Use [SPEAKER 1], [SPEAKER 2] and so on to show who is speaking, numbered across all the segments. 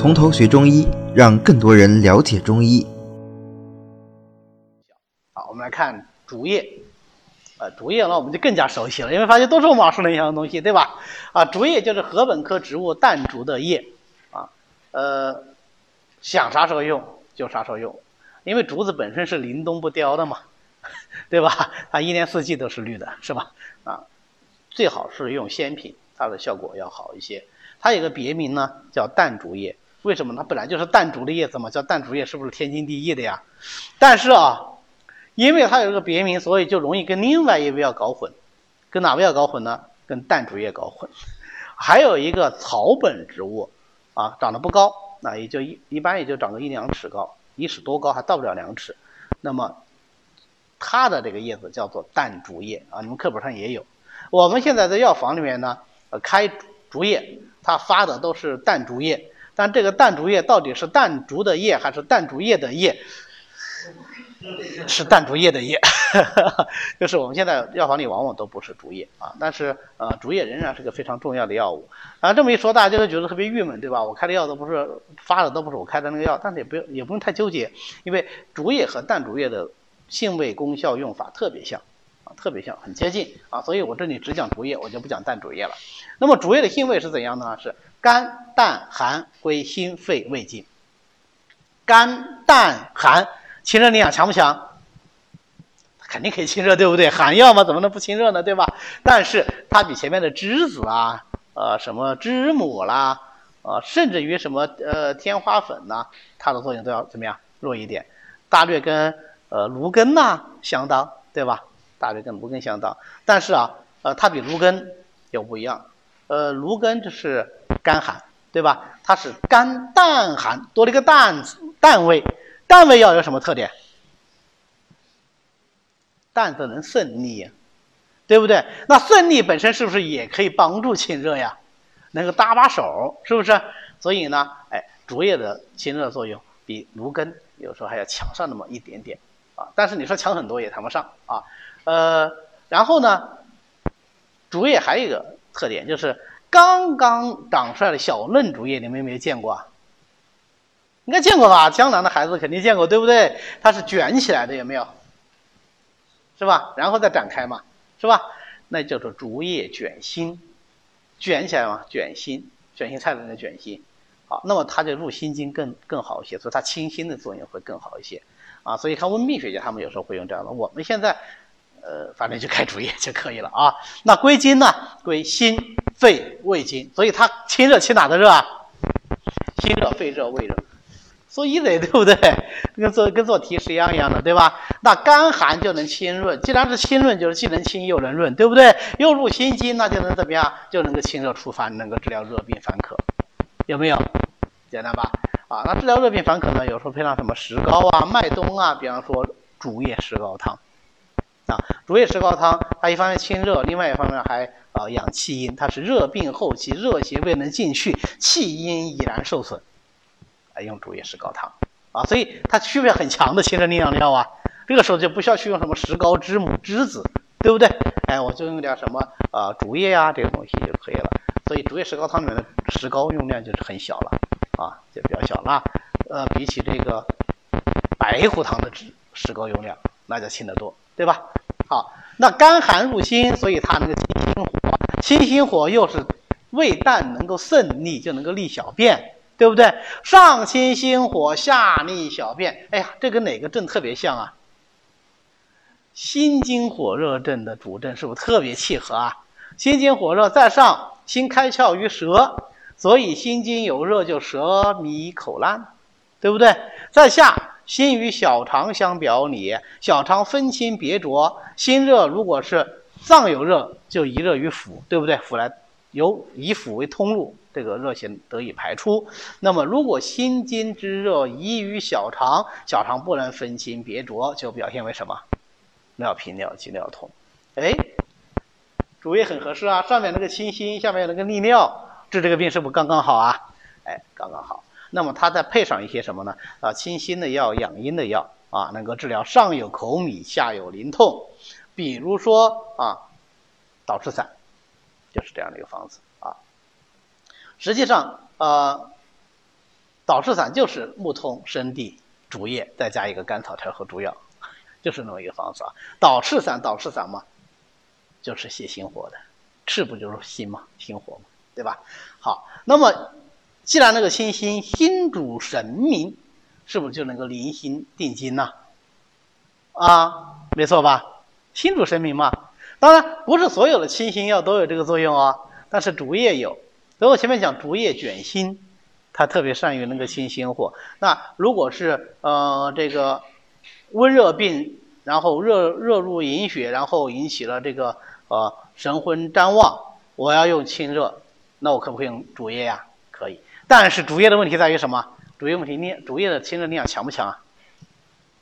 [SPEAKER 1] 从头学中医，让更多人了解中医。
[SPEAKER 2] 好，我们来看竹叶。呃，竹叶呢，我们就更加熟悉了，因为发现都是我们耳熟能详的东西，对吧？啊，竹叶就是禾本科植物淡竹的叶，啊，呃，想啥时候用就啥时候用，因为竹子本身是林冬不凋的嘛，对吧？它一年四季都是绿的，是吧？啊，最好是用鲜品，它的效果要好一些。它有个别名呢，叫淡竹叶，为什么？它本来就是淡竹的叶子嘛，叫淡竹叶，是不是天经地义的呀？但是啊。因为它有一个别名，所以就容易跟另外一味药搞混，跟哪味药搞混呢？跟淡竹叶搞混。还有一个草本植物，啊，长得不高，那也就一一般也就长个一两尺高，一尺多高还到不了两尺。那么它的这个叶子叫做淡竹叶啊，你们课本上也有。我们现在在药房里面呢，呃，开竹叶，它发的都是淡竹叶，但这个淡竹叶到底是淡竹的叶还是淡竹叶的叶？是淡竹叶的叶，就是我们现在药房里往往都不是竹叶啊，但是呃，竹叶仍然是个非常重要的药物啊。这么一说，大家就会觉得特别郁闷，对吧？我开的药都不是发的，都不是我开的那个药，但是也不用也不用太纠结，因为竹叶和淡竹叶的性味、功效、用法特别像特别像，很接近啊，所以我这里只讲竹叶，我就不讲淡竹叶了。那么竹叶的性味是怎样的呢？是甘、淡、寒，归心、肺、胃经。甘、淡、寒。清热力量强不强？肯定可以清热，对不对？寒药嘛，怎么能不清热呢？对吧？但是它比前面的栀子啊，呃，什么知母啦，呃，甚至于什么呃天花粉呐，它的作用都要怎么样弱一点？大略跟呃芦根呐相当，对吧？大略跟芦根相当。但是啊，呃，它比芦根又不一样。呃，芦根就是甘寒，对吧？它是甘淡寒，多了一个淡淡味。淡味药有什么特点？淡的能渗腻，对不对？那渗腻本身是不是也可以帮助清热呀？能够搭把手，是不是？所以呢，哎，竹叶的清热作用比芦根有时候还要强上那么一点点啊。但是你说强很多也谈不上啊。呃，然后呢，竹叶还有一个特点，就是刚刚长出来的小嫩竹叶，你们有没有见过啊？应该见过吧？江南的孩子肯定见过，对不对？它是卷起来的，有没有？是吧？然后再展开嘛，是吧？那叫做竹叶卷心，卷起来嘛，卷心，卷心菜的那卷心。好，那么它就入心经更更好一些，所以它清心的作用会更好一些啊。所以看温病学家他们有时候会用这样的。我们现在呃，反正就开竹叶就可以了啊。那归经呢？归心、肺、胃经。所以它清热清哪的热啊？心热、肺热、胃热。做一类对不对？跟做跟做题是一样一样的，对吧？那甘寒就能清润，既然是清润，就是既能清又能润，对不对？又入心经，那就能怎么样？就能够清热除烦，能够治疗热病烦渴，有没有？简单吧？啊，那治疗热病烦渴呢？有时候配上什么石膏啊、麦冬啊，比方说竹叶石膏汤啊，竹叶石膏汤，它一方面清热，另外一方面还啊养气阴，它是热病后期热邪未能进去，气阴已然受损。用竹叶石膏汤啊，所以它区别很强的清热利尿药啊。这个时候就不需要去用什么石膏、知母、栀子，对不对？哎，我就用点什么啊竹叶呀这个东西就可以了。所以竹叶石膏汤里面的石膏用量就是很小了啊，就比较小了。呃，比起这个白虎汤的石石膏用量，那就轻得多，对吧？好，那肝寒入心，所以它能够清心火，清心火又是胃淡，能够渗利，就能够利小便。对不对？上清心火，下利小便。哎呀，这跟哪个症特别像啊？心经火热症的主症是不是特别契合啊？心经火热在上，心开窍于舌，所以心经有热就舌迷口烂，对不对？在下，心与小肠相表里，小肠分清别浊，心热如果是脏有热，就移热于腑，对不对？腑来由以腑为通路。这个热邪得以排出。那么，如果心经之热移于小肠，小肠不能分清别浊，就表现为什么？尿频、尿急、尿痛。哎，主叶很合适啊！上面那个清心，下面那个利尿，治这个病是不是刚刚好啊？哎，刚刚好。那么它再配上一些什么呢？啊，清心的药、养阴的药啊，能够治疗上有口米，下有淋痛。比如说啊，导赤散，就是这样的一个方子啊。实际上，呃，导赤散就是木通生地竹叶，再加一个甘草条和猪药，就是那么一个方子啊。导赤散，导赤散嘛，就是泻心火的，赤不就是心嘛，心火嘛，对吧？好，那么既然那个清心心主神明，是不是就能够临心定心呢？啊，没错吧？心主神明嘛。当然不是所有的清心药都有这个作用啊，但是竹叶有。所以我前面讲竹叶卷心，它特别善于那个清心火。那如果是呃这个温热病，然后热热入营血，然后引起了这个呃神昏谵妄，我要用清热，那我可不可以用竹叶呀？可以。但是竹叶的问题在于什么？竹叶问题力，竹叶的清热力量强不强啊？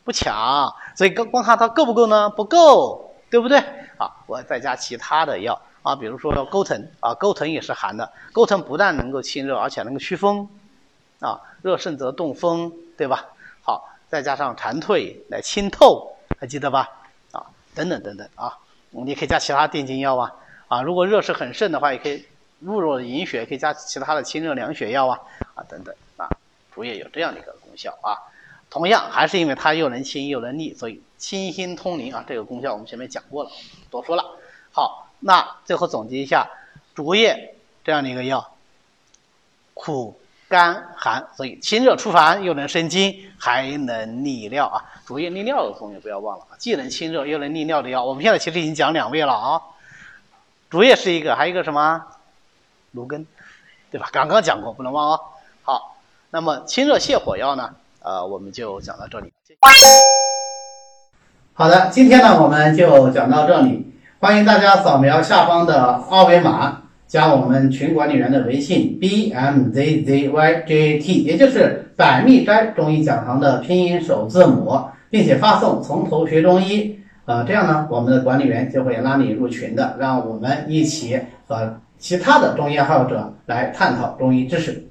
[SPEAKER 2] 不强。所以光光看它够不够呢？不够，对不对？啊，我再加其他的药啊，比如说钩藤啊，钩藤也是寒的，钩藤不但能够清热，而且能够祛风，啊，热盛则动风，对吧？好，再加上蝉蜕来清透，还记得吧？啊，等等等等啊，你可以加其他定经药啊，啊，如果热是很盛的话，也可以入弱营血，可以加其他的清热凉血药啊，啊，等等啊，竹叶有这样的一个功效啊。同样还是因为它又能清又能利，所以清心通灵啊，这个功效我们前面讲过了，不多说了。好，那最后总结一下，竹叶这样的一个药，苦甘寒，所以清热除烦，又能生津，还能利尿啊。竹叶利尿的同学不要忘了啊，既能清热又能利尿的药，我们现在其实已经讲两味了啊。竹叶是一个，还有一个什么？芦根，对吧？刚刚讲过，不能忘哦。好，那么清热泻火药呢？呃，我们就讲到这里。
[SPEAKER 3] 好的，今天呢我们就讲到这里。欢迎大家扫描下方的二维码，加我们群管理员的微信 b m z z y j t，也就是百密斋中医讲堂的拼音首字母，并且发送“从头学中医”。呃，这样呢，我们的管理员就会拉你入群的，让我们一起和其他的中医爱好者来探讨中医知识。